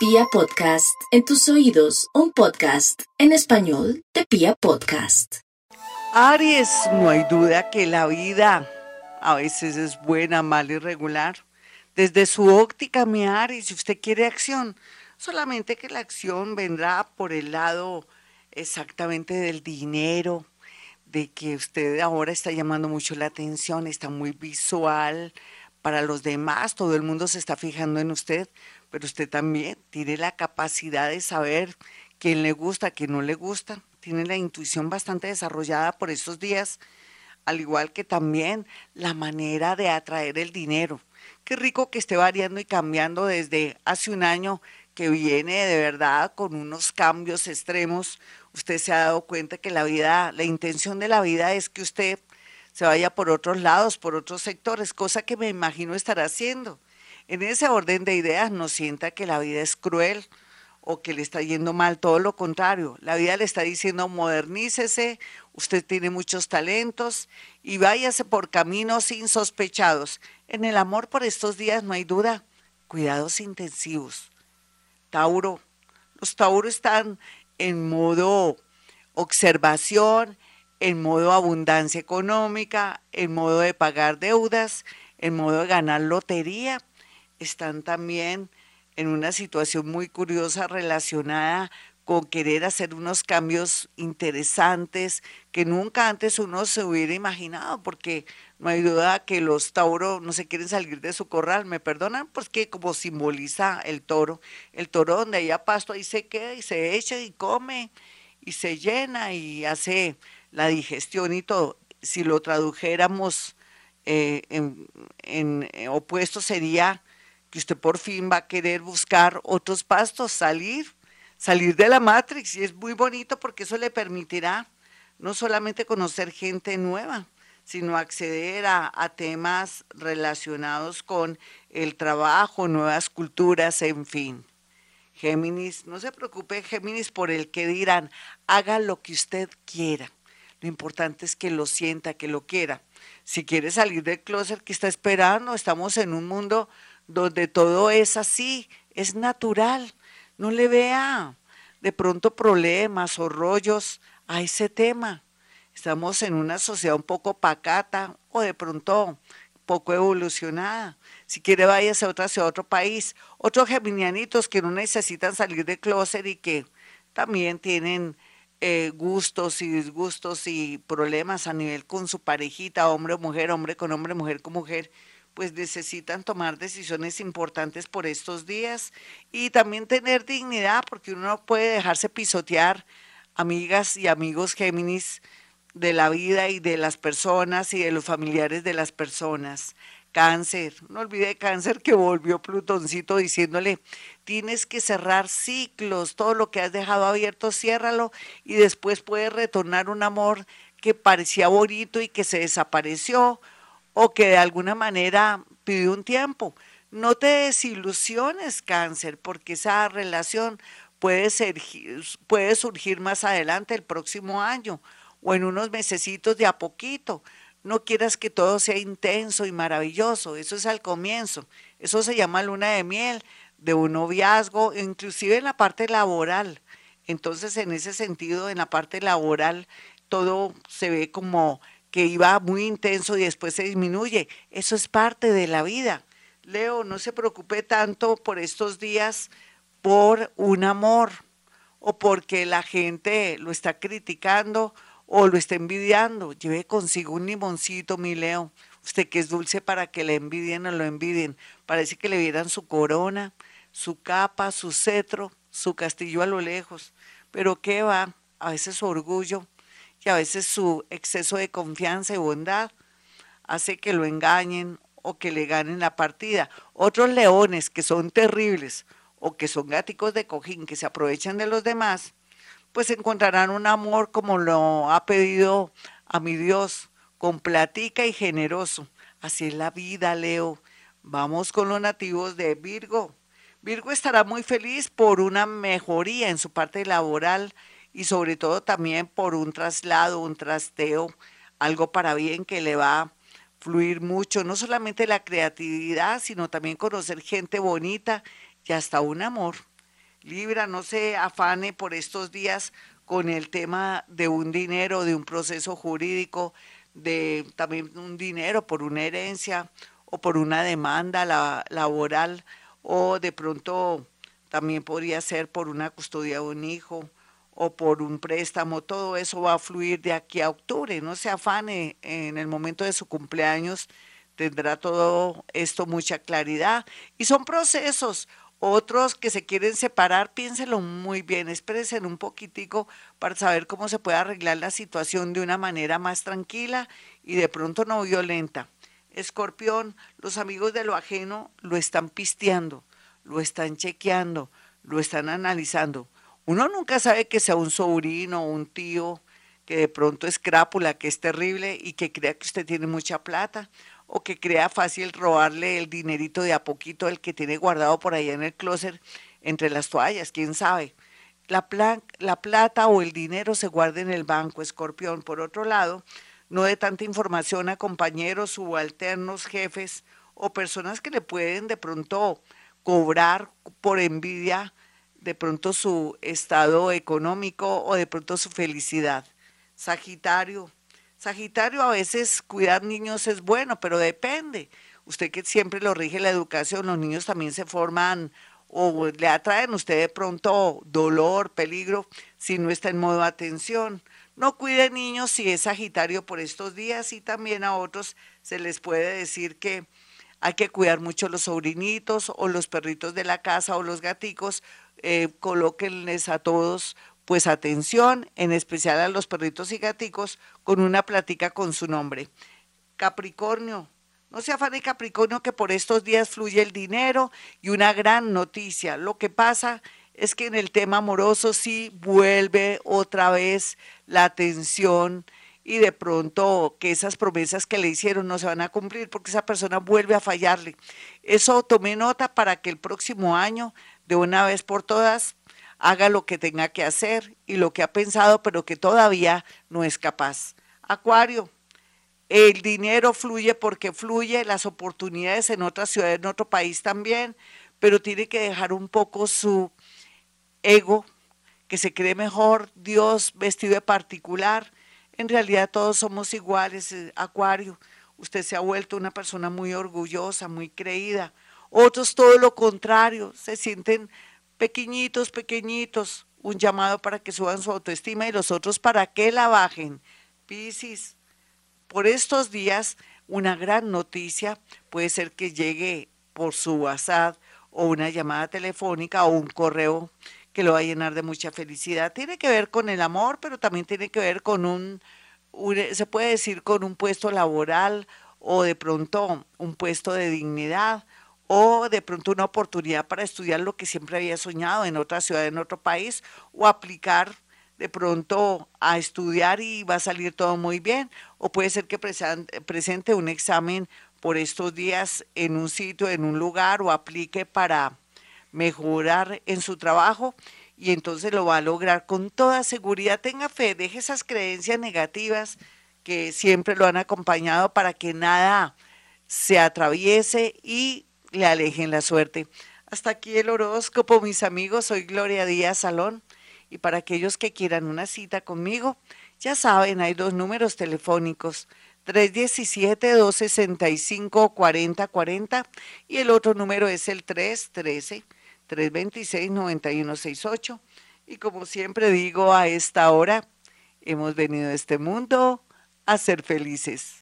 Pia Podcast, en tus oídos, un podcast en español de Pia Podcast. Aries, no hay duda que la vida a veces es buena, mala y regular. Desde su óptica, mi Aries, si usted quiere acción, solamente que la acción vendrá por el lado exactamente del dinero, de que usted ahora está llamando mucho la atención, está muy visual para los demás, todo el mundo se está fijando en usted, pero usted también tiene la capacidad de saber quién le gusta, quién no le gusta, tiene la intuición bastante desarrollada por estos días, al igual que también la manera de atraer el dinero. Qué rico que esté variando y cambiando desde hace un año que viene de verdad con unos cambios extremos, usted se ha dado cuenta que la vida, la intención de la vida es que usted se vaya por otros lados, por otros sectores, cosa que me imagino estará haciendo. En ese orden de ideas no sienta que la vida es cruel o que le está yendo mal, todo lo contrario. La vida le está diciendo modernícese, usted tiene muchos talentos y váyase por caminos insospechados. En el amor por estos días no hay duda, cuidados intensivos. Tauro, los Tauros están en modo observación, en modo abundancia económica, en modo de pagar deudas, en modo de ganar lotería. Están también en una situación muy curiosa relacionada con querer hacer unos cambios interesantes que nunca antes uno se hubiera imaginado, porque no hay duda que los tauros no se quieren salir de su corral, me perdonan, pues que como simboliza el toro, el toro donde haya pasto ahí se queda y se echa y come y se llena y hace la digestión y todo. Si lo tradujéramos eh, en, en eh, opuesto sería que usted por fin va a querer buscar otros pastos, salir, salir de la Matrix y es muy bonito porque eso le permitirá no solamente conocer gente nueva, sino acceder a, temas relacionados con el trabajo, nuevas culturas, en fin. Géminis, no se preocupe, Géminis, por el que dirán, haga lo que usted quiera. Lo importante es que lo sienta, que lo quiera. Si quiere salir del closet que está esperando, estamos en un mundo donde todo es así, es natural. No le vea de pronto problemas o rollos a ese tema. Estamos en una sociedad un poco pacata o de pronto poco evolucionada. Si quiere, váyase a otra a otro país. Otros geminianitos que no necesitan salir de closet y que también tienen eh, gustos y disgustos y problemas a nivel con su parejita, hombre o mujer, hombre con hombre, mujer con mujer, pues necesitan tomar decisiones importantes por estos días y también tener dignidad, porque uno no puede dejarse pisotear, amigas y amigos Géminis, de la vida y de las personas y de los familiares de las personas. Cáncer, no olvide cáncer que volvió Plutoncito diciéndole, tienes que cerrar ciclos, todo lo que has dejado abierto, ciérralo y después puedes retornar un amor que parecía bonito y que se desapareció o que de alguna manera pidió un tiempo. No te desilusiones, cáncer, porque esa relación puede, ser, puede surgir más adelante el próximo año o en unos mesecitos de a poquito. No quieras que todo sea intenso y maravilloso, eso es al comienzo. Eso se llama luna de miel, de un noviazgo, inclusive en la parte laboral. Entonces, en ese sentido, en la parte laboral, todo se ve como que iba muy intenso y después se disminuye. Eso es parte de la vida. Leo, no se preocupe tanto por estos días por un amor o porque la gente lo está criticando o lo está envidiando. Lleve consigo un limoncito, mi Leo. Usted que es dulce para que le envidien o lo envidien. Parece que le vieran su corona, su capa, su cetro, su castillo a lo lejos. Pero qué va, a veces su orgullo y a veces su exceso de confianza y bondad hace que lo engañen o que le ganen la partida. Otros leones que son terribles o que son gáticos de cojín, que se aprovechan de los demás, pues encontrarán un amor como lo ha pedido a mi Dios, con platica y generoso. Así es la vida, Leo. Vamos con los nativos de Virgo. Virgo estará muy feliz por una mejoría en su parte laboral y sobre todo también por un traslado, un trasteo, algo para bien que le va a fluir mucho, no solamente la creatividad, sino también conocer gente bonita y hasta un amor. Libra, no se afane por estos días con el tema de un dinero, de un proceso jurídico, de también un dinero por una herencia o por una demanda laboral o de pronto también podría ser por una custodia de un hijo o por un préstamo, todo eso va a fluir de aquí a octubre, no se afane en el momento de su cumpleaños, tendrá todo esto mucha claridad y son procesos. Otros que se quieren separar, piénselo muy bien, expresen un poquitico para saber cómo se puede arreglar la situación de una manera más tranquila y de pronto no violenta. Escorpión, los amigos de lo ajeno lo están pisteando, lo están chequeando, lo están analizando. Uno nunca sabe que sea un sobrino o un tío que de pronto es crápula, que es terrible y que crea que usted tiene mucha plata o que crea fácil robarle el dinerito de a poquito el que tiene guardado por allá en el closet entre las toallas, quién sabe. La, la plata o el dinero se guarda en el banco, escorpión. Por otro lado, no de tanta información a compañeros, subalternos, jefes o personas que le pueden de pronto cobrar por envidia de pronto su estado económico o de pronto su felicidad. Sagitario. Sagitario, a veces cuidar niños es bueno, pero depende. Usted que siempre lo rige la educación, los niños también se forman o le atraen usted de pronto dolor, peligro, si no está en modo atención. No cuide niños si es Sagitario por estos días y también a otros se les puede decir que hay que cuidar mucho los sobrinitos o los perritos de la casa o los gaticos, eh, colóquenles a todos pues atención, en especial a los perritos y gaticos, con una plática con su nombre. Capricornio, no se afane Capricornio que por estos días fluye el dinero y una gran noticia. Lo que pasa es que en el tema amoroso sí vuelve otra vez la atención y de pronto que esas promesas que le hicieron no se van a cumplir porque esa persona vuelve a fallarle. Eso tome nota para que el próximo año, de una vez por todas, haga lo que tenga que hacer y lo que ha pensado, pero que todavía no es capaz. Acuario, el dinero fluye porque fluye, las oportunidades en otra ciudad, en otro país también, pero tiene que dejar un poco su ego, que se cree mejor, Dios vestido de particular. En realidad todos somos iguales, eh, Acuario. Usted se ha vuelto una persona muy orgullosa, muy creída. Otros todo lo contrario, se sienten pequeñitos, pequeñitos. Un llamado para que suban su autoestima y los otros para que la bajen. Piscis, por estos días una gran noticia puede ser que llegue por su WhatsApp o una llamada telefónica o un correo que lo va a llenar de mucha felicidad. Tiene que ver con el amor, pero también tiene que ver con un, se puede decir, con un puesto laboral o de pronto un puesto de dignidad o de pronto una oportunidad para estudiar lo que siempre había soñado en otra ciudad, en otro país, o aplicar de pronto a estudiar y va a salir todo muy bien, o puede ser que presente un examen por estos días en un sitio, en un lugar, o aplique para mejorar en su trabajo y entonces lo va a lograr con toda seguridad. Tenga fe, deje esas creencias negativas que siempre lo han acompañado para que nada se atraviese y le alejen la suerte. Hasta aquí el horóscopo, mis amigos. Soy Gloria Díaz Salón. Y para aquellos que quieran una cita conmigo, ya saben, hay dos números telefónicos. 317-265-4040 y el otro número es el 313 326-9168. Y como siempre digo, a esta hora hemos venido a este mundo a ser felices.